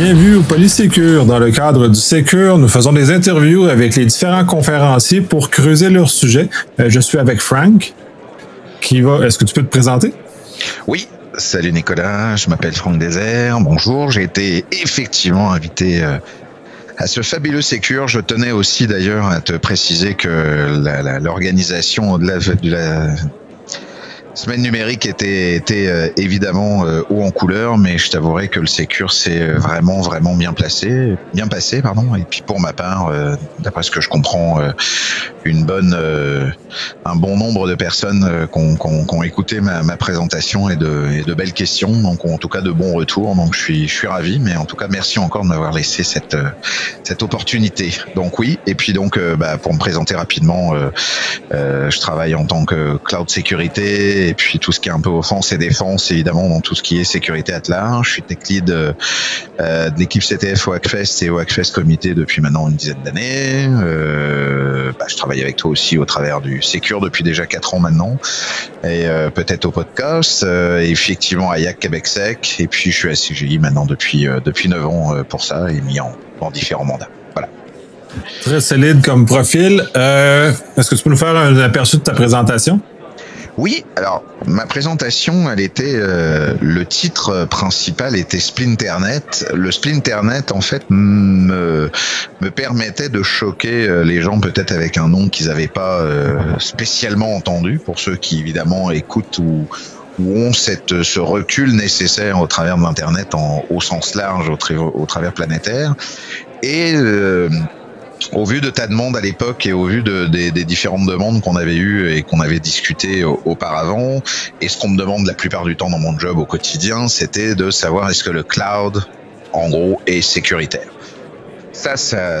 Bienvenue au Polysécure. Dans le cadre du Sécure, nous faisons des interviews avec les différents conférenciers pour creuser leur sujet. Euh, je suis avec Frank. Qui va. Est-ce que tu peux te présenter? Oui. Salut Nicolas, je m'appelle Franck Désert. Bonjour, j'ai été effectivement invité euh, à ce fabuleux Sécure. Je tenais aussi d'ailleurs à te préciser que l'organisation de la Semaine numérique était, était euh, évidemment euh, haut en couleur, mais je t'avouerai que le Sécure s'est euh, vraiment vraiment bien placé, bien passé, pardon. Et puis pour ma part, d'après ce que je comprends, une bonne, un bon nombre de personnes qui ont, écouté ma, ma, présentation et de, et de belles questions, donc en tout cas de bons retours. Donc je suis, je suis ravi, mais en tout cas merci encore de m'avoir laissé cette, cette opportunité. Donc oui, et puis donc bah, pour me présenter rapidement, je travaille en tant que cloud sécurité et puis tout ce qui est un peu offense et défense, évidemment, dans tout ce qui est sécurité at large. Je suis tech lead euh, de l'équipe CTF au Hackfest et au Hackfest Comité depuis maintenant une dizaine d'années. Euh, bah, je travaille avec toi aussi au travers du Secure depuis déjà quatre ans maintenant, et euh, peut-être au podcast, et effectivement à YAC Québec Sec, et puis je suis à CGI maintenant depuis depuis neuf ans pour ça, et mis en, en différents mandats. Voilà. Très solide comme profil. Est-ce que tu peux nous faire un aperçu de ta présentation? Oui, alors ma présentation, elle était euh, le titre principal était Splinternet. Le Splinternet, en fait, me, me permettait de choquer euh, les gens peut-être avec un nom qu'ils n'avaient pas euh, spécialement entendu. Pour ceux qui évidemment écoutent ou, ou ont cette, ce recul nécessaire au travers de l'internet au sens large, au, au travers planétaire. Et au vu de ta demande à l'époque et au vu de, des, des, différentes demandes qu'on avait eues et qu'on avait discuté auparavant, et ce qu'on me demande la plupart du temps dans mon job au quotidien, c'était de savoir est-ce que le cloud, en gros, est sécuritaire. Ça, ça,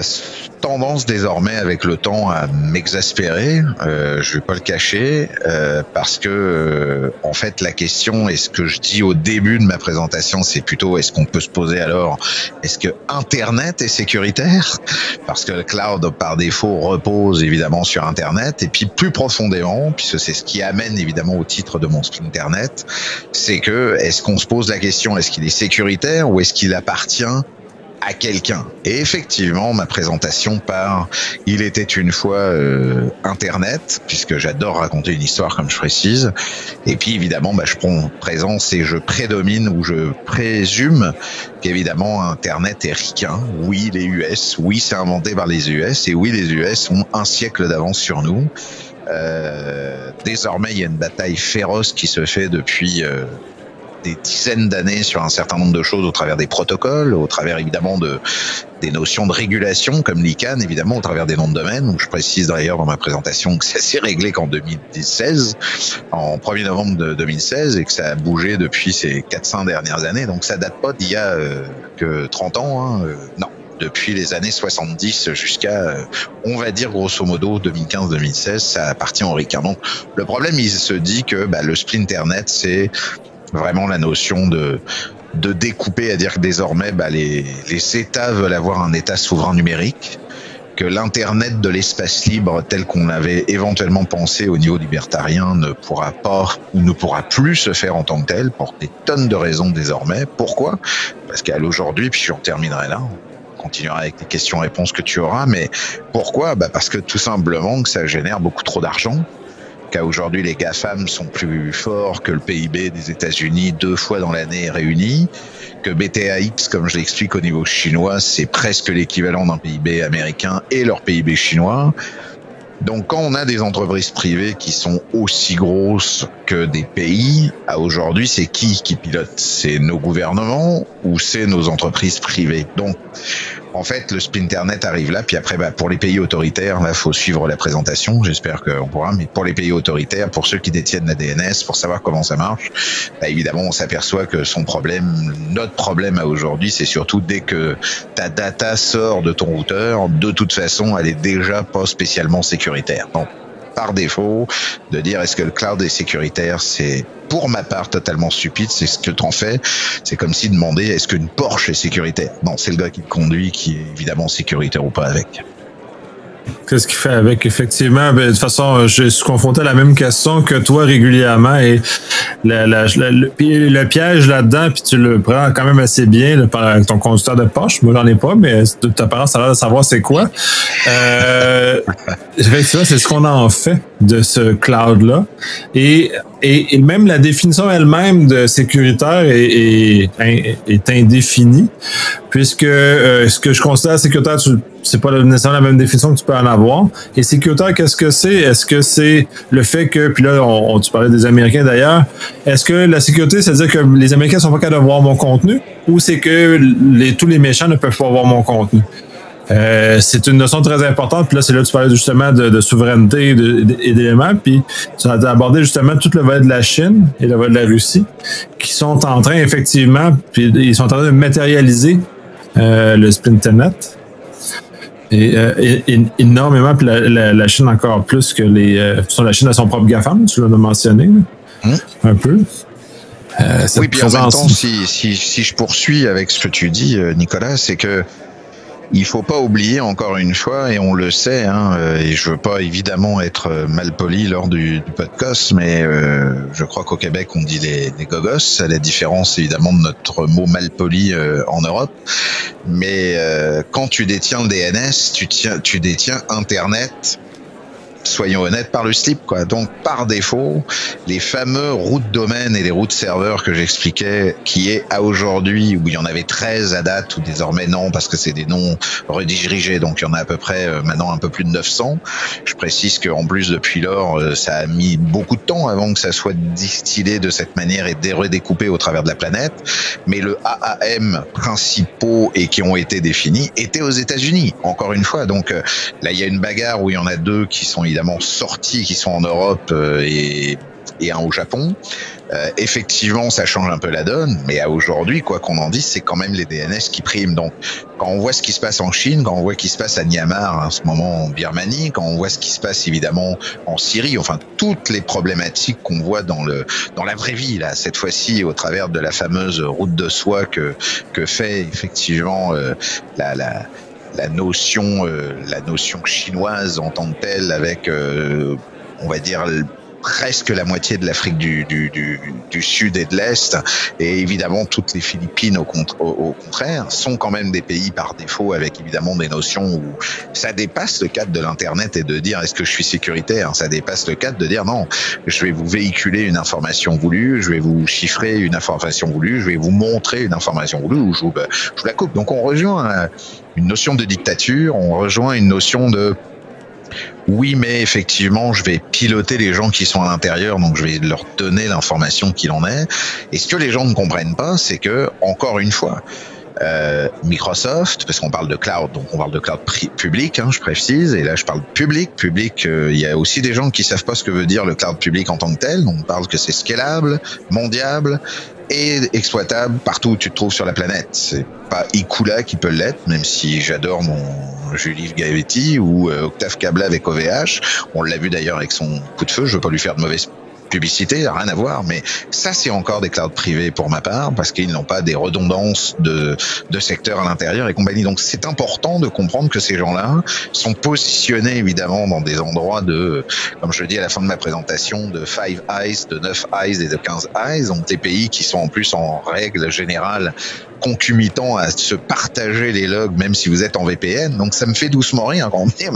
tendance désormais avec le temps à m'exaspérer. Euh, je vais pas le cacher euh, parce que euh, en fait la question et ce que je dis au début de ma présentation, c'est plutôt est-ce qu'on peut se poser alors? Est-ce que Internet est sécuritaire? Parce que le cloud par défaut repose évidemment sur Internet. Et puis plus profondément puisque c'est ce qui amène évidemment au titre de mon Internet, c'est que est-ce qu'on se pose la question est-ce qu'il est sécuritaire ou est-ce qu'il appartient à quelqu'un. Et effectivement, ma présentation par Il était une fois euh, Internet, puisque j'adore raconter une histoire comme je précise. Et puis évidemment, bah, je prends présence et je prédomine ou je présume qu'évidemment Internet est ricain. Oui, les US, oui, c'est inventé par les US, et oui, les US ont un siècle d'avance sur nous. Euh, désormais, il y a une bataille féroce qui se fait depuis euh, des dizaines d'années sur un certain nombre de choses au travers des protocoles, au travers évidemment de des notions de régulation comme l'ICANN, évidemment au travers des noms de domaine. Où je précise d'ailleurs dans ma présentation que ça s'est réglé qu'en 2016, en 1er novembre de 2016, et que ça a bougé depuis ces 400 dernières années. Donc ça date pas d'il y a euh, que 30 ans. Hein, euh, non, depuis les années 70 jusqu'à, euh, on va dire grosso modo 2015-2016, ça appartient au RICAN. Donc le problème, il se dit que bah, le Splinternet, c'est vraiment la notion de de découper, à dire que désormais, bah, les, les États veulent avoir un État souverain numérique, que l'Internet de l'espace libre tel qu'on l'avait éventuellement pensé au niveau libertarien ne pourra pas ou ne pourra plus se faire en tant que tel pour des tonnes de raisons désormais. Pourquoi? Parce qu'à l'aujourd'hui, puis j'en terminerai là, on continuera avec les questions-réponses que tu auras, mais pourquoi? Bah Parce que tout simplement que ça génère beaucoup trop d'argent, qu'aujourd'hui les GAFAM sont plus forts que le PIB des États-Unis deux fois dans l'année réunis, que BTAX, comme je l'explique au niveau chinois, c'est presque l'équivalent d'un PIB américain et leur PIB chinois. Donc quand on a des entreprises privées qui sont aussi grosses que des pays, à aujourd'hui, c'est qui qui pilote? C'est nos gouvernements ou c'est nos entreprises privées? Donc en fait, le Splinternet arrive là, puis après, bah, pour les pays autoritaires, il faut suivre la présentation. J'espère qu'on pourra. Mais pour les pays autoritaires, pour ceux qui détiennent la DNS, pour savoir comment ça marche, bah, évidemment, on s'aperçoit que son problème, notre problème à aujourd'hui, c'est surtout dès que ta data sort de ton routeur, de toute façon, elle est déjà pas spécialement sécuritaire. Par défaut, de dire est-ce que le cloud est sécuritaire, c'est pour ma part totalement stupide. C'est ce que tu en fais. C'est comme si demander est-ce qu'une Porsche est sécuritaire? Non, c'est le gars qui le conduit qui est évidemment sécuritaire ou pas avec. Qu'est-ce qu'il fait avec? Effectivement ben, De toute façon, je suis confronté à la même question que toi régulièrement et le, piège là-dedans, puis tu le prends quand même assez bien par ton conducteur de poche. Moi, j'en ai pas, mais de ta part, ça a l'air de savoir c'est quoi. Euh, effectivement, c'est ce qu'on en fait de ce cloud-là. Et, et, même la définition elle-même de sécuritaire est, est, indéfinie, puisque euh, ce que je considère sécuritaire, c'est pas nécessairement la même définition que tu peux en avoir. Et sécuritaire, qu'est-ce que c'est? Est-ce que c'est le fait que, puis là, on, tu parlais des Américains d'ailleurs, est-ce que la sécurité, c'est-à-dire que les Américains sont pas capables de voir mon contenu, ou c'est que tous les méchants ne peuvent pas voir mon contenu? Euh, c'est une notion très importante. Puis là, c'est là que tu parlais justement de, souveraineté et d'éléments. Puis tu as abordé justement tout le volet de la Chine et le volet de la Russie, qui sont en train, effectivement, puis ils sont en train de matérialiser euh, le Splinternet. Et, euh, énormément, puis la, Chine encore plus que les. la Chine à son propre GAFAM, tu l'as mentionné. Hein? Un peu. oui, puis en même temps, si, si, si, je poursuis avec ce que tu dis, Nicolas, c'est que il faut pas oublier encore une fois, et on le sait, hein, euh, et je veux pas évidemment être euh, mal poli lors du, du podcast, mais euh, je crois qu'au Québec on dit les, les gogos, à la différence évidemment de notre mot mal poli en Europe. Mais quand tu détiens le DNS, tu, tiens, tu détiens Internet soyons honnêtes, par le slip, quoi. Donc, par défaut, les fameux routes domaines et les routes serveurs que j'expliquais, qui est à aujourd'hui, où il y en avait 13 à date, ou désormais non, parce que c'est des noms redirigés, donc il y en a à peu près euh, maintenant un peu plus de 900. Je précise qu'en plus, depuis lors, euh, ça a mis beaucoup de temps avant que ça soit distillé de cette manière et redécoupé au travers de la planète. Mais le AAM principaux et qui ont été définis étaient aux États-Unis, encore une fois. Donc euh, là, il y a une bagarre où il y en a deux qui sont évidemment sortis qui sont en Europe euh, et, un au Japon. Euh, effectivement, ça change un peu la donne, mais à aujourd'hui, quoi qu'on en dise, c'est quand même les DNS qui priment. Donc, quand on voit ce qui se passe en Chine, quand on voit ce qui se passe à Myanmar en ce moment en Birmanie, quand on voit ce qui se passe évidemment en Syrie, enfin toutes les problématiques qu'on voit dans le dans la vraie vie là, cette fois-ci au travers de la fameuse route de soie que que fait effectivement euh, la la notion, euh, la notion chinoise en tant que telle, avec, euh, on va dire, presque la moitié de l'Afrique du, du, du, du, Sud et de l'Est, et évidemment toutes les Philippines au, contraire, sont quand même des pays par défaut avec évidemment des notions où ça dépasse le cadre de l'Internet et de dire est-ce que je suis sécuritaire, ça dépasse le cadre de dire non, je vais vous véhiculer une information voulue, je vais vous chiffrer une information voulue, je vais vous montrer une information voulue ou je vous, je vous la coupe. Donc on rejoint une notion de dictature, on rejoint une notion de oui, mais effectivement, je vais piloter les gens qui sont à l'intérieur, donc je vais leur donner l'information qu'il en est. Et ce que les gens ne comprennent pas, c'est que, encore une fois, euh, Microsoft, parce qu'on parle de cloud, donc on parle de cloud public, hein, je précise, et là je parle public. Public, euh, il y a aussi des gens qui savent pas ce que veut dire le cloud public en tant que tel. Donc on parle que c'est scalable, mondial et exploitable partout où tu te trouves sur la planète. C'est pas Ikula qui peut l'être, même si j'adore mon Julie Gavetti ou euh, Octave Cabla avec OVH. On l'a vu d'ailleurs avec son coup de feu. Je veux pas lui faire de mauvaise publicité, rien à voir, mais ça c'est encore des clouds privés pour ma part, parce qu'ils n'ont pas des redondances de, de secteurs à l'intérieur et compagnie. Donc c'est important de comprendre que ces gens-là sont positionnés évidemment dans des endroits de, comme je le dis à la fin de ma présentation, de 5 eyes, de 9 eyes et de 15 eyes, donc des pays qui sont en plus en règle générale concomitant à se partager les logs, même si vous êtes en VPN. Donc ça me fait doucement rire quand on me dit,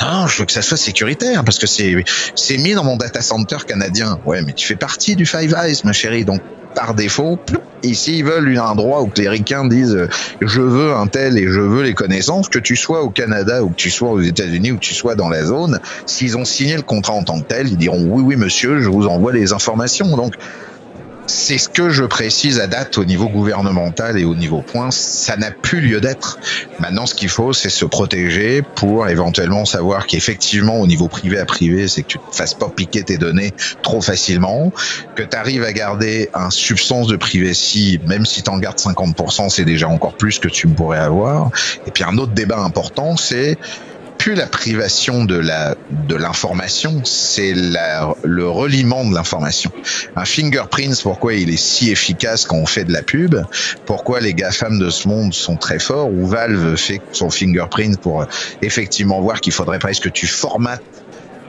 non, je veux que ça soit sécuritaire parce que c'est c'est mis dans mon data center canadien. Ouais, mais tu fais partie du Five Eyes, ma chérie. Donc par défaut, ici ils veulent un endroit où les ricains disent je veux un tel et je veux les connaissances, que tu sois au Canada ou que tu sois aux États-Unis ou que tu sois dans la zone, s'ils ont signé le contrat en tant que tel, ils diront oui oui monsieur, je vous envoie les informations. Donc c'est ce que je précise à date au niveau gouvernemental et au niveau point. Ça n'a plus lieu d'être. Maintenant, ce qu'il faut, c'est se protéger pour éventuellement savoir qu'effectivement, au niveau privé à privé, c'est que tu ne fasses pas piquer tes données trop facilement, que tu arrives à garder un substance de privacy, même si tu en gardes 50%, c'est déjà encore plus que tu pourrais avoir. Et puis un autre débat important, c'est plus la privation de la de l'information, c'est le reliement de l'information. Un fingerprint, pourquoi il est si efficace quand on fait de la pub Pourquoi les GAFAM de ce monde sont très forts Ou Valve fait son fingerprint pour effectivement voir qu'il faudrait presque que tu formates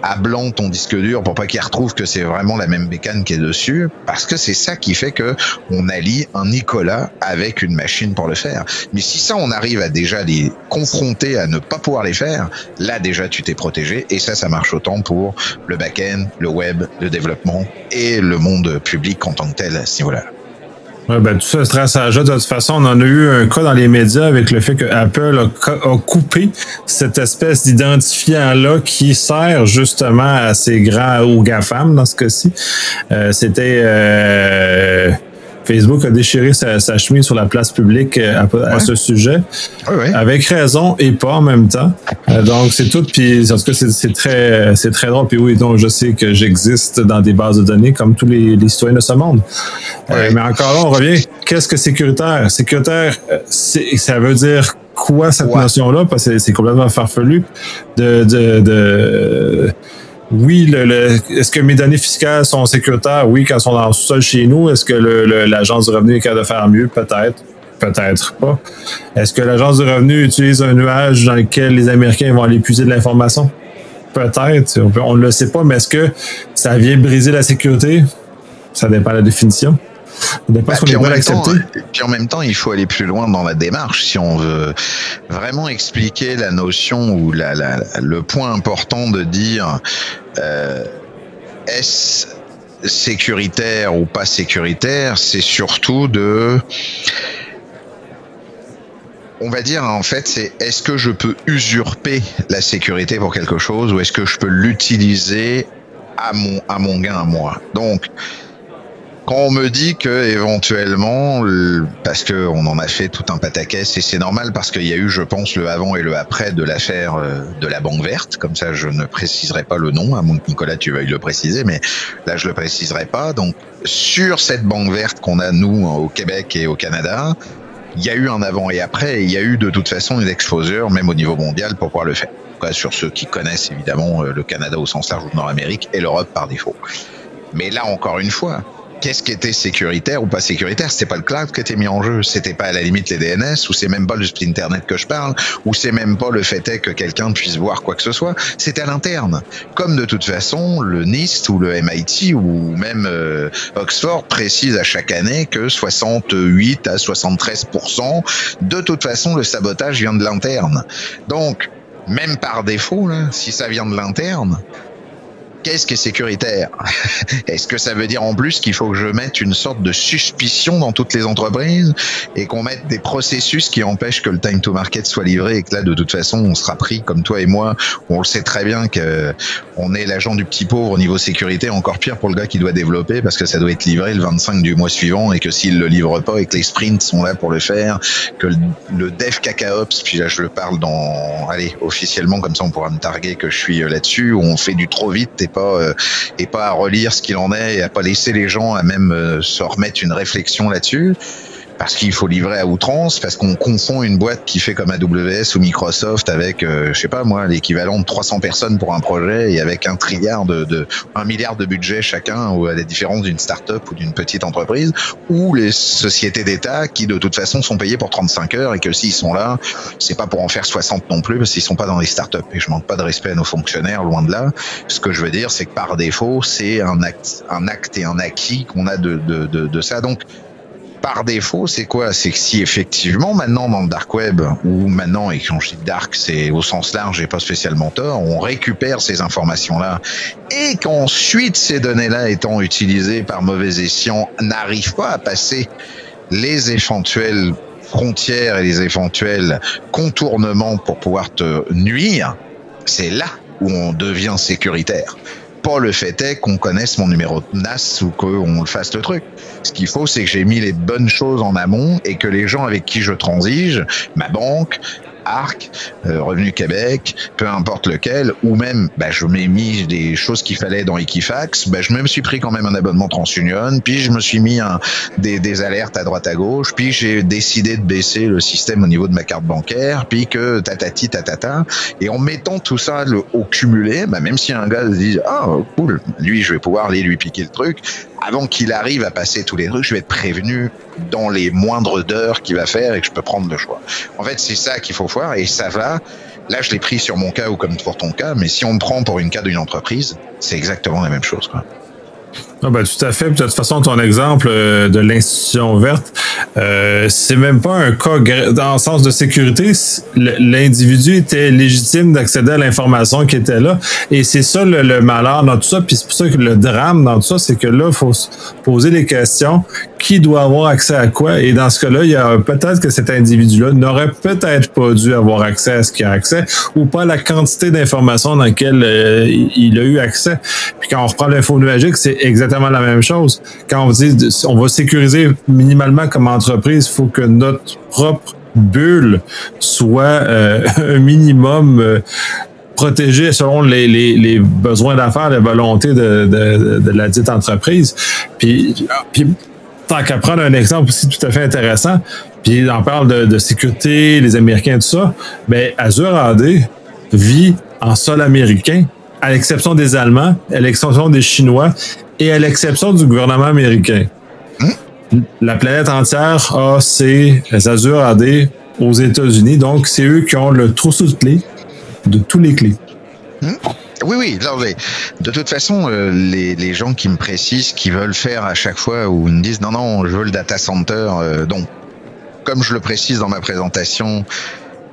à blanc ton disque dur pour pas qu'il retrouve que c'est vraiment la même bécane qui est dessus, parce que c'est ça qui fait que on allie un Nicolas avec une machine pour le faire. Mais si ça, on arrive à déjà les confronter à ne pas pouvoir les faire, là déjà tu t'es protégé, et ça, ça marche autant pour le back-end, le web, le développement et le monde public en tant que tel à ce niveau-là. Ouais, ben, tout ça stress à De toute façon, on en a eu un cas dans les médias avec le fait que Apple a, coupé cette espèce d'identifiant-là qui sert justement à ces grands ou GAFAM dans ce cas-ci. Euh, C'était euh, Facebook a déchiré sa, chemise sur la place publique euh, à, ce sujet, avec raison et pas en même temps. Euh, donc c'est tout. Puis en tout cas c'est très c'est très drôle. Puis oui, donc je sais que j'existe dans des bases de données comme tous les, citoyens de ce monde. Euh, mais encore là, on revient. Qu'est-ce que sécuritaire? Sécuritaire, ça veut dire quoi cette notion-là? Parce que c'est complètement farfelu de, de, de oui, le, est-ce que mes données fiscales sont sécuritaires? Oui, quand elles sont dans le sol chez nous. Est-ce que l'Agence du revenu est capable de faire mieux? Peut-être. Peut-être pas. Est-ce que l'Agence du revenu utilise un nuage dans lequel les Américains vont aller puiser de l'information? Peut-être. On ne le sait pas, mais est-ce que ça vient briser la sécurité? Ça dépend de la définition. Bah, puis, en même temps, il faut aller plus loin dans la démarche si on veut vraiment expliquer la notion ou la, le point important de dire euh, est-ce sécuritaire ou pas sécuritaire, c'est surtout de on va dire en fait c'est est-ce que je peux usurper la sécurité pour quelque chose ou est-ce que je peux l'utiliser à mon à mon gain à moi. Donc quand on me dit que éventuellement, parce que on en a fait tout un pataquès et c'est normal parce qu'il y a eu, je pense, le avant et le après de l'affaire euh, de la banque verte. Comme ça, je ne préciserai pas le nom, à moins que Nicolas tu veuilles le préciser, mais là je le préciserai pas. Donc sur cette banque verte qu'on a nous au Québec et au Canada, il y a eu un avant et après, et il y a eu de toute façon une exposure, même au niveau mondial, pour pouvoir le faire. sur ceux qui connaissent évidemment euh, le Canada au sens large ou Nord-Amérique et l'Europe par défaut. Mais là encore une fois, qu'est-ce qui était sécuritaire ou pas sécuritaire? C'était pas le cloud qui était mis en jeu, c'était pas à la limite les DNS, ou c'est même pas le internet que je parle, ou c'est même pas le fait est que quelqu'un puisse voir quoi que ce soit. C'était à l'interne. Comme de toute façon, le NIST ou le MIT ou même euh, Oxford précise à chaque année que 68 à 73% de toute façon le sabotage vient de l'interne. Donc même par défaut, là, si ça vient de l'interne, qu'est-ce qui est sécuritaire Est-ce que ça veut dire en plus qu'il faut que je mette une sorte de suspicion dans toutes les entreprises et qu'on mette des processus qui empêchent que le time to market soit livré et que là de toute façon on sera pris comme toi et moi, on le sait très bien que on est l'agent du petit pauvre au niveau sécurité, encore pire pour le gars qui doit développer parce que ça doit être livré le 25 du mois suivant et que s'il le livre pas et que les sprints sont là pour le faire, que le dev cacaops, puis là je le parle dans, allez officiellement comme ça on pourra me targuer que je suis euh, là-dessus, on fait du trop vite et euh, et pas à relire ce qu'il en est et à pas laisser les gens à même euh, se remettre une réflexion là-dessus parce qu'il faut livrer à outrance, parce qu'on confond une boîte qui fait comme AWS ou Microsoft avec, euh, je sais pas moi, l'équivalent de 300 personnes pour un projet et avec un trilliard de, de un milliard de budget chacun, ou à la différence d'une start-up ou d'une petite entreprise, ou les sociétés d'État qui de toute façon sont payées pour 35 heures et que s'ils sont là, c'est pas pour en faire 60 non plus parce qu'ils sont pas dans les start-up. Et je manque pas de respect à nos fonctionnaires, loin de là. Ce que je veux dire, c'est que par défaut, c'est un acte, un acte et un acquis qu'on a de, de, de, de ça. Donc, par défaut, c'est quoi? C'est que si effectivement maintenant dans le dark web ou maintenant et quand je dis dark, c'est au sens large et pas spécialement tort, on récupère ces informations là et qu'ensuite ces données-là étant utilisées par mauvais escient n'arrivent pas à passer les éventuelles frontières et les éventuels contournements pour pouvoir te nuire, c'est là où on devient sécuritaire pas le fait est qu'on connaisse mon numéro de NAS ou qu'on fasse le truc. Ce qu'il faut, c'est que j'ai mis les bonnes choses en amont et que les gens avec qui je transige, ma banque, ARC, Revenu Québec, peu importe lequel, ou même, bah, je m'ai mis des choses qu'il fallait dans Equifax, bah, je me suis pris quand même un abonnement TransUnion, puis je me suis mis des, alertes à droite à gauche, puis j'ai décidé de baisser le système au niveau de ma carte bancaire, puis que tatati tatata, et en mettant tout ça au cumulé, bah, même si un gars se dit ah cool, lui je vais pouvoir aller lui piquer le truc, avant qu'il arrive à passer tous les trucs, je vais être prévenu dans les moindres d'heures qu'il va faire et que je peux prendre le choix. En fait, c'est ça qu'il faut et ça va. Là, je l'ai pris sur mon cas ou comme pour ton cas, mais si on me prend pour une cas d'une entreprise, c'est exactement la même chose. Quoi. Ah ben, tout à fait. de toute façon, ton exemple euh, de l'institution verte, euh, c'est même pas un cas dans le sens de sécurité. L'individu était légitime d'accéder à l'information qui était là. Et c'est ça le, malheur dans tout ça. Puis c'est pour ça que le drame dans tout ça, c'est que là, il faut se poser des questions. Qui doit avoir accès à quoi? Et dans ce cas-là, il y a peut-être que cet individu-là n'aurait peut-être pas dû avoir accès à ce qu'il a accès ou pas la quantité d'informations dans laquelle euh, il a eu accès. Puis quand on reprend l'info nuagique, c'est exactement la même chose. Quand on dit on va sécuriser minimalement comme entreprise, il faut que notre propre bulle soit euh, un minimum euh, protégée selon les, besoins d'affaires, les volontés de, la dite entreprise. Puis, puis tant qu'à prendre un exemple aussi tout à fait intéressant, puis on parle de, de sécurité, les Américains, tout ça, ben Azure AD vit en sol américain à l'exception des Allemands, à l'exception des Chinois et à l'exception du gouvernement américain. Hmm? La planète entière a ses Azure AD aux États-Unis, donc c'est eux qui ont le trousseau de clés de tous les clés. Hmm? Oui, oui. de toute façon, euh, les, les, gens qui me précisent qu'ils veulent faire à chaque fois ou me disent non, non, je veux le data center. Euh, donc, comme je le précise dans ma présentation,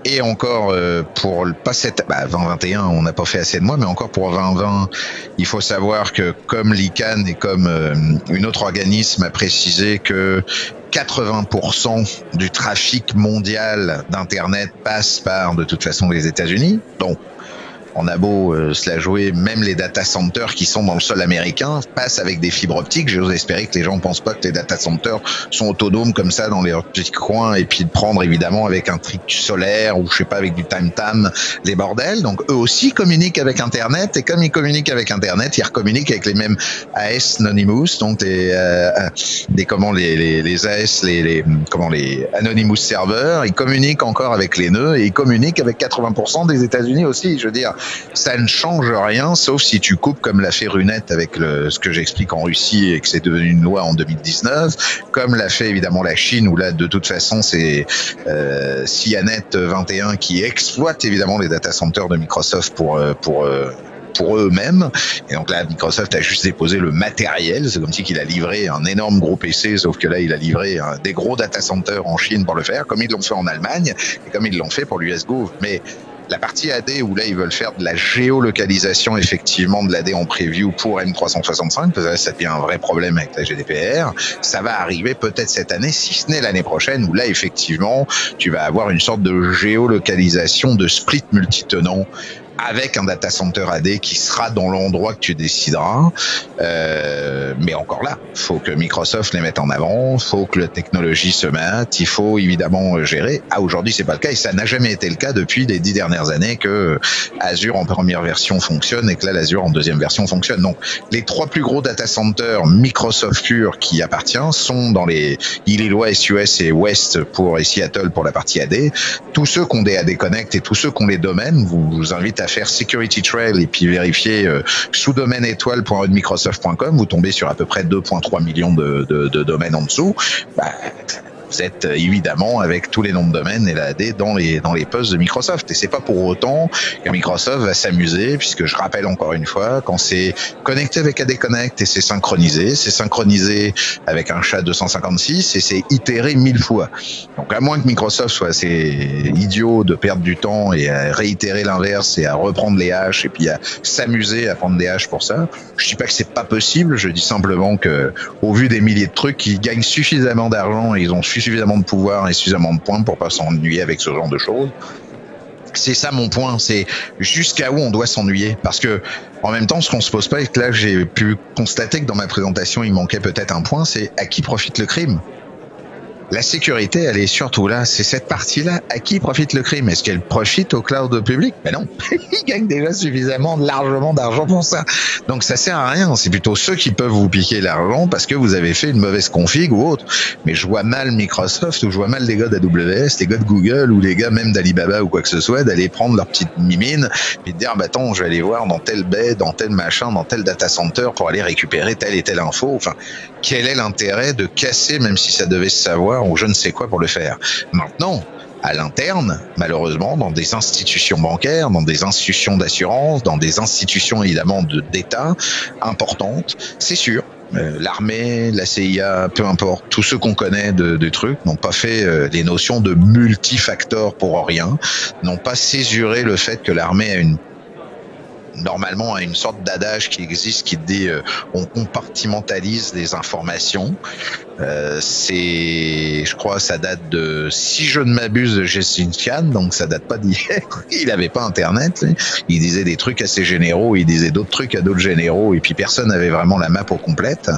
et encore euh, pour pas cette bah, 2021, on n'a pas fait assez de mois, mais encore pour 2020, il faut savoir que comme l'ICANN et comme euh, une autre organisme a précisé que 80% du trafic mondial d'Internet passe par de toute façon les États-Unis. Donc on a beau euh, se la jouer, même les data centers qui sont dans le sol américain passent avec des fibres optiques. J'ose espérer que les gens pensent pas que les data centers sont autonomes comme ça dans les petits coins et puis de prendre évidemment avec un trick solaire ou je sais pas avec du time tam les bordels. Donc eux aussi communiquent avec Internet et comme ils communiquent avec Internet, ils recommuniquent avec les mêmes AS Anonymous, donc euh, euh, des comment les, les, les AS, les, les, comment les Anonymous serveurs. Ils communiquent encore avec les nœuds et ils communiquent avec 80% des États-Unis aussi. Je veux dire, ça ne change rien, sauf si tu coupes comme l'a fait Runette avec ce que j'explique en Russie et que c'est devenu une loi en 2019, comme l'a fait évidemment la Chine, où là, de toute façon, c'est euh, Cianet 21 qui exploite évidemment les data centers de Microsoft pour euh, pour euh, pour eux-mêmes. Et donc là, Microsoft a juste déposé le matériel. C'est comme si qu'il a livré un énorme gros PC, sauf que là, il a livré des gros data centers en Chine pour le faire, comme ils l'ont fait en Allemagne et comme ils l'ont fait pour l'USGO. Mais la partie AD où là ils veulent faire de la géolocalisation effectivement de l'AD en preview pour M365, parce que ça devient un vrai problème avec la GDPR, ça va arriver peut-être cette année, si ce n'est l'année prochaine, où là effectivement tu vas avoir une sorte de géolocalisation de split multitenant avec un data center AD qui sera dans l'endroit que tu décideras. Euh, mais encore là, faut que Microsoft les mette en avant, faut que la technologie se mette, il faut évidemment gérer. Ah, aujourd'hui, c'est pas le cas et ça n'a jamais été le cas depuis les dix dernières années que Azure en première version fonctionne et que là, l'Azure en deuxième version fonctionne. Donc, les trois plus gros data centers Microsoft pur qui appartient sont dans les Illinois, SUS et West pour et Seattle pour la partie AD. Tous ceux qui ont des AD Connect et tous ceux qui ont les domaines, vous, vous invite à faire Security Trail et puis vérifier euh, sous-domaine étoile.microsoft.com, vous tombez sur à peu près 2,3 millions de, de, de, domaines en dessous. Bah, vous euh, évidemment avec tous les noms de domaines et la dans les dans les de Microsoft. Et c'est pas pour autant que Microsoft va s'amuser, puisque je rappelle encore une fois, quand c'est connecté avec AD Connect et c'est synchronisé, c'est synchronisé avec un chat 256 et c'est itéré mille fois. Donc à moins que Microsoft soit assez idiot de perdre du temps et à réitérer l'inverse et à reprendre les haches et puis à s'amuser à prendre des haches pour ça, je dis pas que c'est pas possible, je dis simplement que au vu des milliers de trucs, ils gagnent suffisamment d'argent et ils ont suffisamment suffisamment de pouvoir et suffisamment de points pour pas s'ennuyer avec ce genre de choses. C'est ça mon point, c'est jusqu'à où on doit s'ennuyer. Parce que en même temps, ce qu'on se pose pas, et que là j'ai pu constater que dans ma présentation il manquait peut-être un point, c'est à qui profite le crime? La sécurité, elle est surtout là. C'est cette partie-là. À qui profite le crime Est-ce qu'elle profite au cloud public? Ben non. Ils gagnent déjà suffisamment, largement d'argent pour ça. Donc ça sert à rien. C'est plutôt ceux qui peuvent vous piquer l'argent parce que vous avez fait une mauvaise config ou autre. Mais je vois mal Microsoft ou je vois mal les gars d'AWS, les gars de Google ou les gars même d'Alibaba ou quoi que ce soit d'aller prendre leur petite mimine et de dire bah attends, je vais aller voir dans tel baie, dans tel machin, dans tel data center pour aller récupérer telle et telle info. Enfin, quel est l'intérêt de casser, même si ça devait se savoir, ou je ne sais quoi pour le faire Maintenant, à l'interne, malheureusement, dans des institutions bancaires, dans des institutions d'assurance, dans des institutions évidemment d'État importantes, c'est sûr. Euh, l'armée, la CIA, peu importe, tous ceux qu'on connaît de, de trucs n'ont pas fait euh, les notions de multifacteurs pour rien, n'ont pas césuré le fait que l'armée a une normalement à une sorte d'adage qui existe qui dit euh, on compartimentalise les informations. Euh, c'est, je crois, ça date de, si je ne m'abuse, de Jesse Khan, donc ça date pas d'hier. il avait pas Internet. Il disait des trucs assez généraux, il disait d'autres trucs à d'autres généraux, et puis personne n'avait vraiment la map au complète.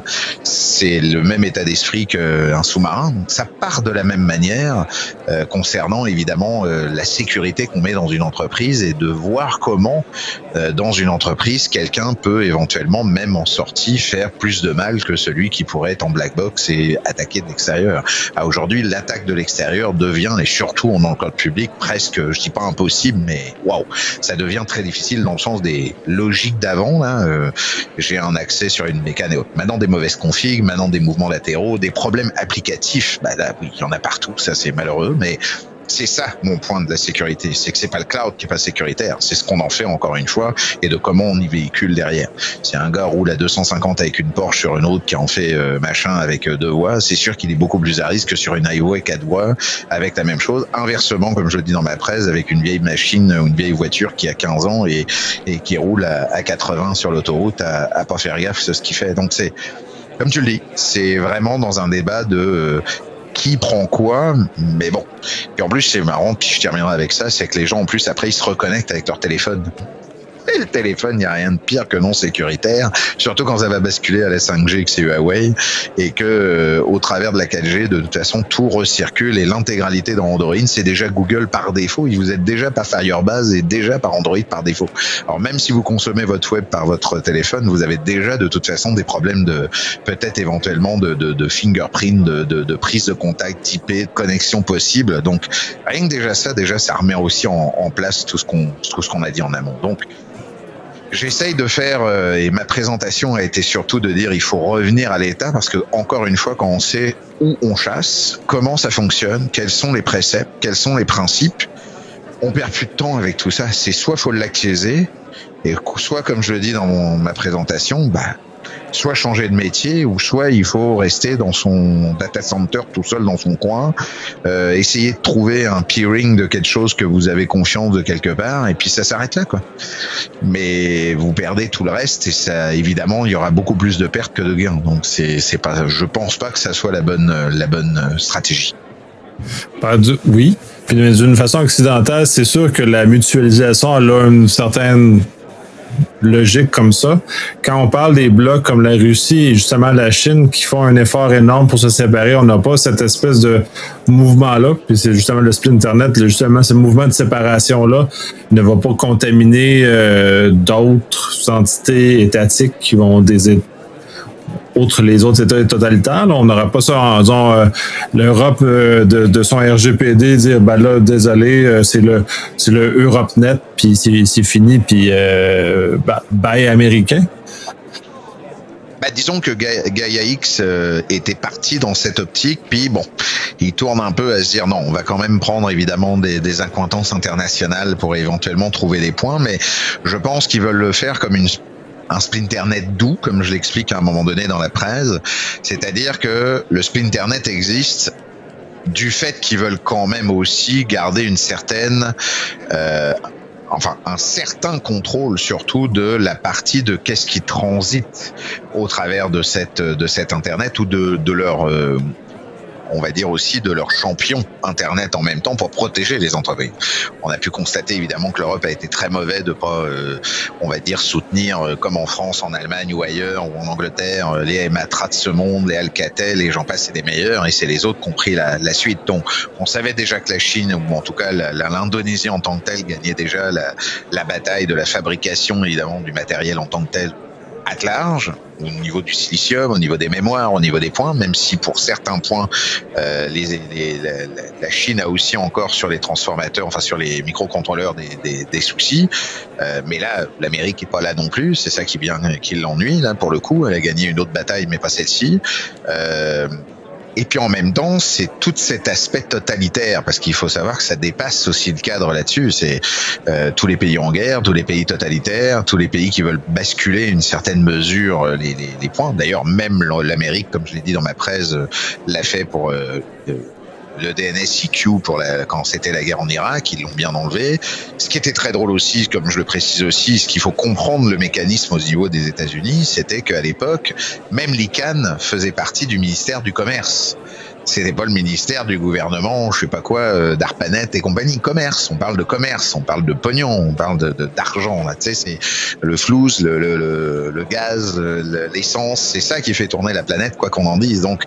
C'est le même état d'esprit qu'un sous-marin. Donc ça part de la même manière euh, concernant évidemment euh, la sécurité qu'on met dans une entreprise et de voir comment euh, dans une entreprise quelqu'un peut éventuellement même en sortie faire plus de mal que celui qui pourrait être en black box et attaquer de l'extérieur. Ah, aujourd'hui, l'attaque de l'extérieur devient, et surtout en code public, presque, je dis pas impossible, mais waouh, ça devient très difficile dans le sens des logiques d'avant. Euh, J'ai un accès sur une mécanique. Maintenant, des mauvaises configs, maintenant des mouvements latéraux, des problèmes applicatifs. Bah là, oui, il y en a partout. Ça, c'est malheureux, mais c'est ça mon point de la sécurité, c'est que c'est pas le cloud qui est pas sécuritaire, c'est ce qu'on en fait encore une fois et de comment on y véhicule derrière. Si un gars roule à 250 avec une Porsche sur une autre qui en fait euh, machin avec euh, deux voies, c'est sûr qu'il est beaucoup plus à risque que sur une highway quatre voies avec la même chose. Inversement, comme je le dis dans ma presse, avec une vieille machine une vieille voiture qui a 15 ans et, qui roule à, à 80 sur l'autoroute à, pas faire gaffe c'est ce qu'il fait. Donc c'est comme tu le dis, c'est vraiment dans un débat de euh, qui prend quoi, mais bon. Et en plus, c'est marrant, puis je terminerai avec ça, c'est que les gens, en plus, après, ils se reconnectent avec leur téléphone. Et le téléphone, il n'y a rien de pire que non sécuritaire, surtout quand ça va basculer à la 5G que c'est Huawei, et que euh, au travers de la 4G, de toute façon, tout recircule et l'intégralité dans Android, c'est déjà Google par défaut. Vous êtes déjà par Firebase et déjà par Android par défaut. Alors même si vous consommez votre web par votre téléphone, vous avez déjà de toute façon des problèmes de peut-être éventuellement de, de, de fingerprint, de, de, de, prise de contact typée, de connexion possible. Donc rien que déjà ça, déjà ça remet aussi en, en place tout ce qu'on tout ce qu'on a dit en amont. Donc J'essaye de faire, euh, et ma présentation a été surtout de dire il faut revenir à l'état parce que encore une fois, quand on sait où on chasse, comment ça fonctionne, quels sont les préceptes, quels sont les principes, on perd plus de temps avec tout ça. C'est soit faut l'acquiescer, et soit comme je le dis dans ma présentation, bah soit changer de métier ou soit il faut rester dans son data center tout seul dans son coin, euh, essayer de trouver un peering de quelque chose que vous avez confiance de quelque part et puis ça s'arrête là quoi. Mais vous perdez tout le reste et ça évidemment il y aura beaucoup plus de pertes que de gains. Donc c'est c'est pas je pense pas que ça soit la bonne la bonne stratégie. Oui, puis d'une façon occidentale, c'est sûr que la mutualisation a une certaine logique comme ça. Quand on parle des blocs comme la Russie et justement la Chine qui font un effort énorme pour se séparer, on n'a pas cette espèce de mouvement-là. Puis c'est justement le split Internet, justement ce mouvement de séparation-là ne va pas contaminer euh, d'autres entités étatiques qui vont des outre les autres États totalitaires. on n'aura pas ça en disant euh, l'Europe euh, de, son RGPD dire ben là désolé euh, c'est le c'est le EuropeNet puis c'est fini puis bye américain. Bah, disons que Gaia X était parti dans cette optique, puis bon, il tourne un peu à se dire non, on va quand même prendre évidemment des, des internationales pour éventuellement trouver des points, mais je pense qu'ils veulent le faire comme une un splinternet doux, comme je l'explique à un moment donné dans la presse. C'est-à-dire que le splinternet existe du fait qu'ils veulent quand même aussi garder une certaine euh, enfin un certain contrôle surtout de la partie de qu'est-ce qui transite au travers de cette de cet internet ou de, de leur euh, on va dire aussi de leurs champions Internet en même temps pour protéger les entreprises. On a pu constater évidemment que l'Europe a été très mauvais de pas, euh, on va dire, soutenir euh, comme en France, en Allemagne ou ailleurs ou en Angleterre euh, les Matra de ce monde, les Alcatel, et j'en passe, c'est des meilleurs et c'est les autres qui ont pris la, la, suite. Donc, on savait déjà que la Chine ou en tout cas l'Indonésie en tant que telle gagnait déjà la, la bataille de la fabrication évidemment du matériel en tant que tel à large, au niveau du silicium, au niveau des mémoires, au niveau des points, même si pour certains points, euh, les, les, la, la, Chine a aussi encore sur les transformateurs, enfin sur les microcontrôleurs des, des, des soucis. Euh, mais là, l'Amérique est pas là non plus. C'est ça qui vient, qui l'ennuie là pour le coup. Elle a gagné une autre bataille, mais pas celle-ci. Euh, et puis en même temps, c'est tout cet aspect totalitaire, parce qu'il faut savoir que ça dépasse aussi le cadre là-dessus. C'est euh, tous les pays en guerre, tous les pays totalitaires, tous les pays qui veulent basculer une certaine mesure euh, les, les, les points. D'ailleurs, même l'Amérique, comme je l'ai dit dans ma presse, euh, l'a fait pour euh, le DNSIQ pour la, quand c'était la guerre en Irak, ils l'ont bien enlevé. Ce qui était très drôle aussi, comme je le précise aussi, ce qu'il faut comprendre le mécanisme au niveau des États-Unis, c'était qu'à l'époque, même l'ICANN faisait partie du ministère du Commerce c'était pas le ministère du gouvernement, je sais pas quoi, euh, d'Arpanet et compagnie, commerce. On parle de commerce, on parle de pognon, on parle de d'argent. tu sais, c'est le flou, le, le, le, le gaz, l'essence, c'est ça qui fait tourner la planète, quoi qu'on en dise. Donc,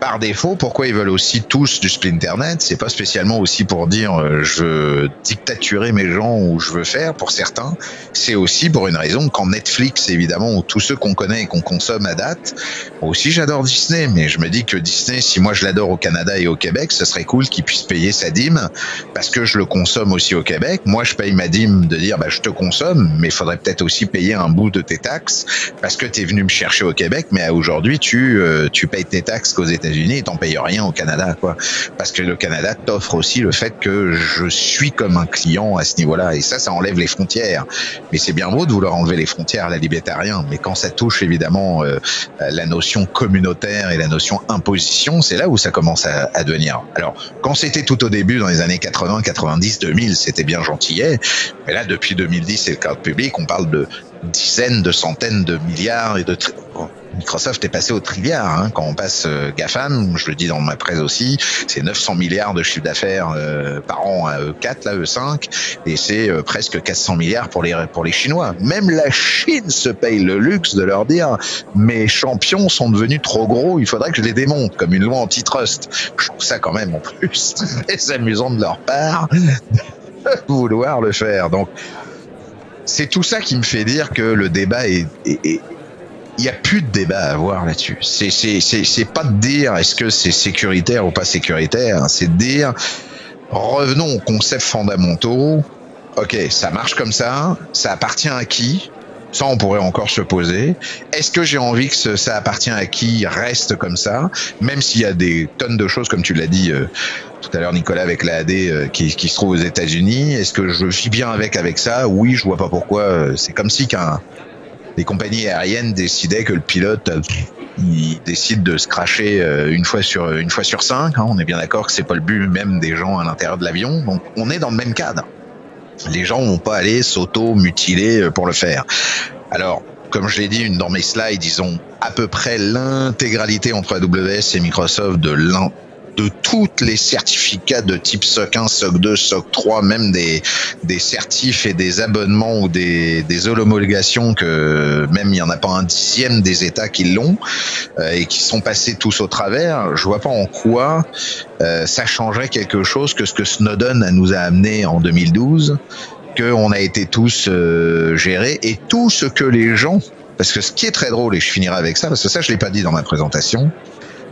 par défaut, pourquoi ils veulent aussi tous du Splinternet C'est pas spécialement aussi pour dire euh, je veux dictaturer mes gens ou je veux faire pour certains. C'est aussi pour une raison quand Netflix, évidemment, ou tous ceux qu'on connaît et qu'on consomme à date. Moi aussi, j'adore Disney, mais je me dis que Disney, si moi je l'adore au Canada et au Québec, ce serait cool qu'il puisse payer sa dîme parce que je le consomme aussi au Québec. Moi, je paye ma dîme de dire bah je te consomme, mais il faudrait peut-être aussi payer un bout de tes taxes parce que tu es venu me chercher au Québec, mais aujourd'hui tu euh, tu payes tes taxes qu'aux États unis et t'en payes rien au Canada, quoi. Parce que le Canada t'offre aussi le fait que je suis comme un client à ce niveau-là. Et ça, ça enlève les frontières. Mais c'est bien beau de vouloir enlever les frontières à la libertarien. Mais quand ça touche évidemment euh, la notion communautaire et la notion imposition, c'est là où ça commence à, devenir. Alors, quand c'était tout au début dans les années 80, 90, 2000, c'était bien gentillet. Mais là, depuis 2010 et le cadre public, on parle de dizaines de centaines de milliards et de Microsoft est passé au trilliard. Hein. Quand on passe euh, GAFAM, je le dis dans ma presse aussi, c'est 900 milliards de chiffre d'affaires euh, par an à E4, là, E5, et c'est euh, presque 400 milliards pour les, pour les Chinois. Même la Chine se paye le luxe de leur dire mes champions sont devenus trop gros, il faudrait que je les démonte, comme une loi antitrust. Je trouve ça quand même en plus très amusant de leur part de vouloir le faire. Donc, c'est tout ça qui me fait dire que le débat est, est, est il n'y a plus de débat à avoir là-dessus. C'est, c'est, c'est, c'est pas de dire est-ce que c'est sécuritaire ou pas sécuritaire, c'est de dire revenons aux concepts fondamentaux. Ok, ça marche comme ça, ça appartient à qui? Ça, on pourrait encore se poser. Est-ce que j'ai envie que ça appartient à qui reste comme ça, même s'il y a des tonnes de choses, comme tu l'as dit euh, tout à l'heure, Nicolas, avec l'AD euh, qui, qui se trouve aux États-Unis. Est-ce que je vis bien avec avec ça? Oui, je vois pas pourquoi. Euh, c'est comme si qu'un les compagnies aériennes décidaient que le pilote euh, décide de se cracher euh, une fois sur une fois sur cinq. Hein. On est bien d'accord que c'est pas le but même des gens à l'intérieur de l'avion. Donc on est dans le même cadre. Les gens vont pas aller s'auto-mutiler euh, pour le faire. Alors, comme je l'ai dit dans mes slides, ils à peu près l'intégralité entre AWS et Microsoft de de toutes les certificats de type SOC 1, SOC 2, SOC 3, même des, des certifs et des abonnements ou des, des homologations que même il n'y en a pas un dixième des États qui l'ont euh, et qui sont passés tous au travers, je vois pas en quoi euh, ça changerait quelque chose que ce que Snowden nous a amené en 2012, qu'on a été tous euh, gérés. Et tout ce que les gens parce que ce qui est très drôle, et je finirai avec ça, parce que ça je l'ai pas dit dans ma présentation,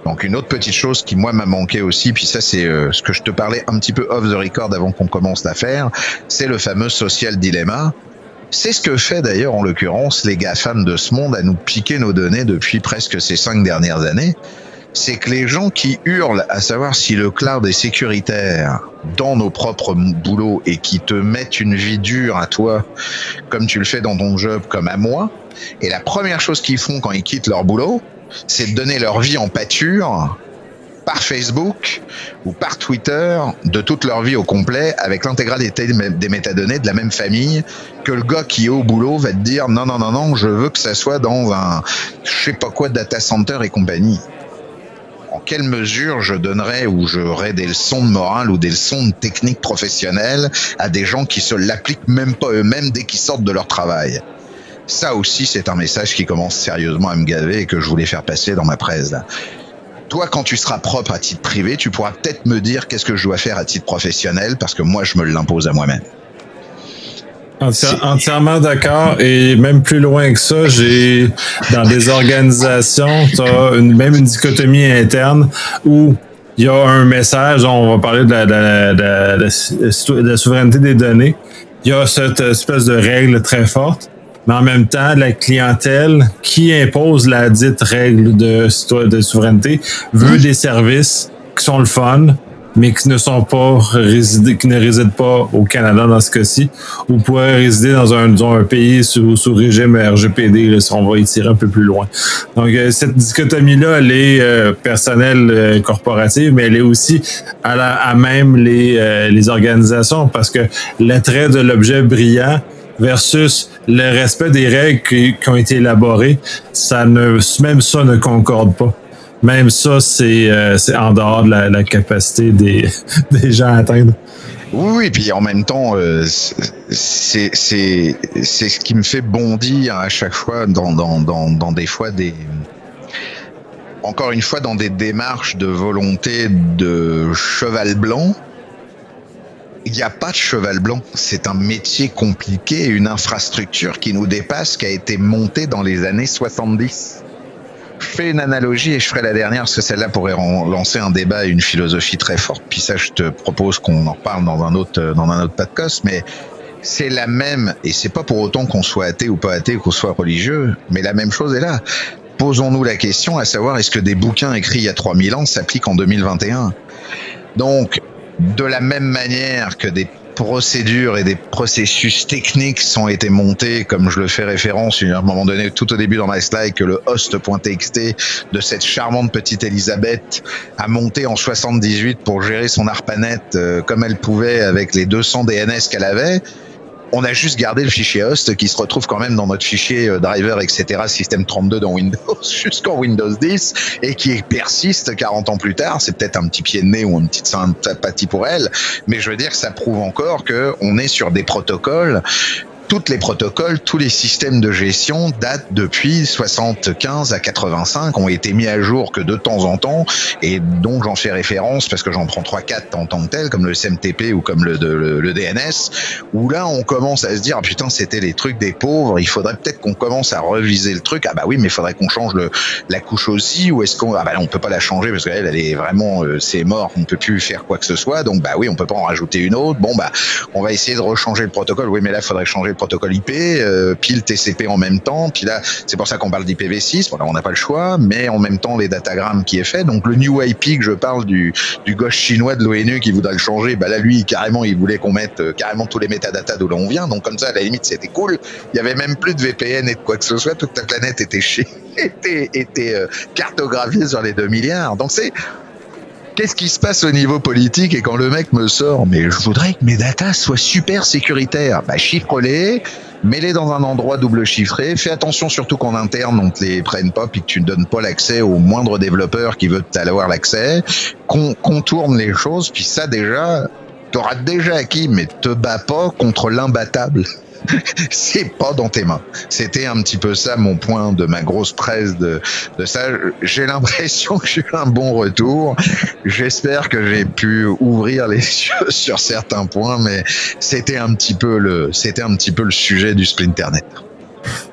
donc une autre petite chose qui moi m'a manqué aussi, puis ça c'est euh, ce que je te parlais un petit peu off the record avant qu'on commence l'affaire, c'est le fameux social dilemma. C'est ce que fait d'ailleurs en l'occurrence les GAFAM de ce monde à nous piquer nos données depuis presque ces cinq dernières années. C'est que les gens qui hurlent à savoir si le cloud est sécuritaire dans nos propres boulots et qui te mettent une vie dure à toi, comme tu le fais dans ton job, comme à moi, et la première chose qu'ils font quand ils quittent leur boulot, c'est de donner leur vie en pâture par Facebook ou par Twitter de toute leur vie au complet avec l'intégralité des métadonnées de la même famille que le gars qui est au boulot va te dire non non non non je veux que ça soit dans un je sais pas quoi data center et compagnie. quelle mesure je donnerais ou j'aurais des leçons de morale ou des leçons de technique professionnelle à des gens qui se l'appliquent même pas eux-mêmes dès qu'ils sortent de leur travail? Ça aussi, c'est un message qui commence sérieusement à me gaver et que je voulais faire passer dans ma presse. Toi, quand tu seras propre à titre privé, tu pourras peut-être me dire qu'est-ce que je dois faire à titre professionnel parce que moi, je me l'impose à moi-même. entièrement d'accord et même plus loin que ça, j'ai dans des organisations, tu as une, même une dichotomie interne où il y a un message, on va parler de la, de la souveraineté des données. Il y a cette espèce de règle très forte mais en même temps, la clientèle qui impose la dite règle de, de souveraineté veut des services qui sont le fun, mais qui ne sont pas résidés, qui ne résident pas au Canada dans ce cas-ci, ou pourraient résider dans un, un pays sous, sous régime RGPD, là, si on va y tirer un peu plus loin. Donc, euh, cette dichotomie-là, elle est euh, personnelle, euh, corporative, mais elle est aussi à, la, à même les, les organisations, parce que l'attrait de l'objet brillant, versus le respect des règles qui, ont été élaborées, ça ne, même ça ne concorde pas. Même ça, c'est euh, en dehors de la, capacité des, des, gens à atteindre. Oui, et puis en même temps, euh, c'est ce qui me fait bondir à chaque fois dans, dans, dans, dans des fois des encore une fois dans des démarches de volonté de cheval blanc il n'y a pas de cheval blanc. C'est un métier compliqué, une infrastructure qui nous dépasse, qui a été montée dans les années 70. Je fais une analogie et je ferai la dernière parce que celle-là pourrait lancer un débat et une philosophie très forte. Puis ça, je te propose qu'on en parle dans un autre, dans un autre podcast. Mais c'est la même, et c'est pas pour autant qu'on soit athée ou pas athée qu'on soit religieux, mais la même chose est là. Posons-nous la question à savoir est-ce que des bouquins écrits il y a 3000 ans s'appliquent en 2021 Donc, de la même manière que des procédures et des processus techniques sont été montés, comme je le fais référence à un moment donné tout au début dans ma slide, que le host.txt de cette charmante petite Elisabeth a monté en 78 pour gérer son ARPANET euh, comme elle pouvait avec les 200 DNS qu'elle avait on a juste gardé le fichier host qui se retrouve quand même dans notre fichier euh, driver, etc., système 32 dans Windows jusqu'en Windows 10 et qui persiste 40 ans plus tard. C'est peut-être un petit pied de nez ou une petite sympathie pour elle, mais je veux dire que ça prouve encore que on est sur des protocoles tous les protocoles, tous les systèmes de gestion datent depuis 75 à 85, ont été mis à jour que de temps en temps, et donc j'en fais référence parce que j'en prends 3-4 en tant que tel, comme le SMTP ou comme le, DNS, où là on commence à se dire, ah, putain c'était les trucs des pauvres, il faudrait peut-être qu'on commence à reviser le truc, ah bah oui mais il faudrait qu'on change le, la couche aussi, ou est-ce qu'on, ah bah on peut pas la changer parce qu'elle elle est vraiment, euh, c'est mort, on peut plus faire quoi que ce soit, donc bah oui on peut pas en rajouter une autre, bon bah on va essayer de rechanger le protocole, oui mais là il faudrait changer protocole IP, euh, pile TCP en même temps. Puis là, c'est pour ça qu'on parle d'IPv6. Voilà, on n'a pas le choix, mais en même temps les datagrammes qui est fait. Donc le New IP que je parle du, du gauche chinois de l'ONU qui voudrait le changer, bah là lui carrément il voulait qu'on mette euh, carrément tous les métadatas d'où l'on vient. Donc comme ça à la limite c'était cool. Il y avait même plus de VPN et de quoi que ce soit. Toute la planète était chez était, était euh, cartographiée sur les 2 milliards. Donc c'est qu'est-ce qui se passe au niveau politique et quand le mec me sort, mais je voudrais que mes datas soient super sécuritaires, bah chiffre-les, mets-les dans un endroit double chiffré, fais attention surtout qu'en interne on te les prenne pas puis que tu ne donnes pas l'accès au moindre développeur qui veut avoir l'accès, qu'on contourne les choses, puis ça déjà, t'auras déjà acquis, mais te bats pas contre l'imbattable. c'est pas dans tes mains. C'était un petit peu ça mon point de ma grosse presse de, de ça. J'ai l'impression que j'ai eu un bon retour. J'espère que j'ai pu ouvrir les yeux sur certains points, mais c'était un petit peu le, c'était un petit peu le sujet du Splinternet.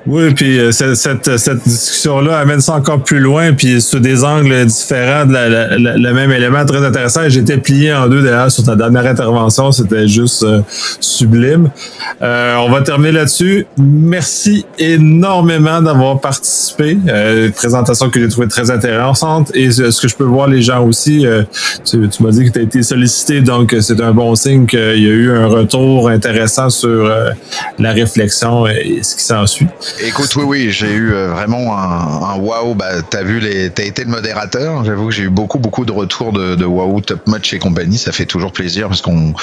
Oui, puis euh, cette, cette, discussion-là amène ça encore plus loin, puis sous des angles différents, de le même élément très intéressant. J'étais plié en deux d'ailleurs sur ta dernière intervention, c'était juste euh, sublime. Euh, on va terminer là-dessus. Merci énormément d'avoir participé. une présentation que j'ai trouvée très intéressante et ce que je peux voir les gens aussi, tu, m'as dit que tu as été sollicité, donc c'est un bon signe qu'il y a eu un retour intéressant sur la réflexion et ce qui Écoute, oui, oui, j'ai eu euh, vraiment un, un waouh. Bah, t'as vu les, t'as été le modérateur. J'avoue que j'ai eu beaucoup, beaucoup de retours de, de waouh, top match et compagnie. Ça fait toujours plaisir parce qu'on,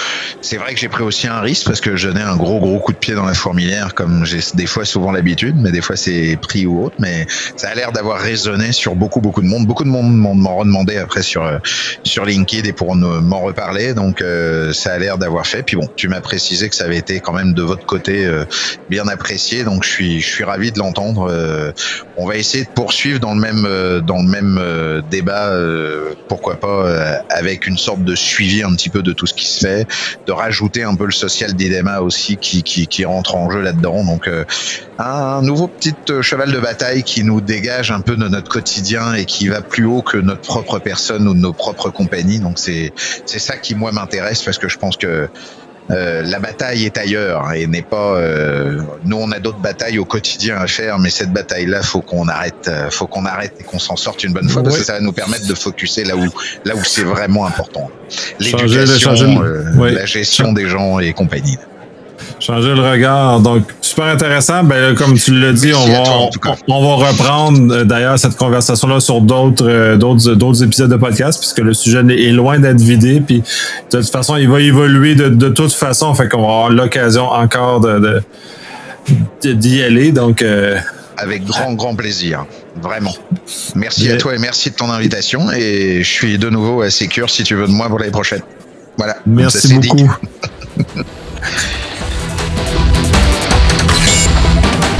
c'est vrai que j'ai pris aussi un risque parce que je donnais un gros, gros coup de pied dans la fourmilière comme j'ai des fois souvent l'habitude, mais des fois c'est pris ou autre. Mais ça a l'air d'avoir résonné sur beaucoup, beaucoup de monde. Beaucoup de monde m'ont redemandé après sur, euh, sur LinkedIn et pour m'en reparler. Donc, euh, ça a l'air d'avoir fait. Puis bon, tu m'as précisé que ça avait été quand même de votre côté bien apprécié. Donc, je suis, je suis ravi de l'entendre. Euh, on va essayer de poursuivre dans le même euh, dans le même euh, débat, pourquoi pas avec une sorte de suivi un petit peu de tout ce qui se fait, de rajouter un peu le social dilemma aussi qui qui, rentre en jeu là-dedans. Donc un nouveau petit cheval de bataille qui nous dégage un peu de notre quotidien et qui va plus haut que notre propre personne ou nos propres compagnies. Donc c'est c'est ça qui moi m'intéresse parce que je pense que euh, la bataille est ailleurs et n'est pas. Euh, nous, on a d'autres batailles au quotidien à faire, mais cette bataille-là, faut qu'on arrête, euh, faut qu'on arrête et qu'on s'en sorte une bonne fois parce que ça va nous permettre de focuser là où, là où c'est vraiment important. L'éducation, la gestion des gens et compagnie. Changer le regard. Donc, super intéressant. Ben, comme tu l'as dit, on va, on, va reprendre euh, d'ailleurs cette conversation-là sur d'autres, euh, d'autres, d'autres épisodes de podcast, puisque le sujet est loin d'être vidé. Puis, de toute façon, il va évoluer de, de toute façon. Fait qu'on va avoir l'occasion encore de, d'y aller. Donc, euh, avec grand, grand plaisir. Vraiment. Merci à toi et merci de ton invitation. Et je suis de nouveau à Sécure si tu veux de moi pour l'année prochaine. Voilà. Merci beaucoup.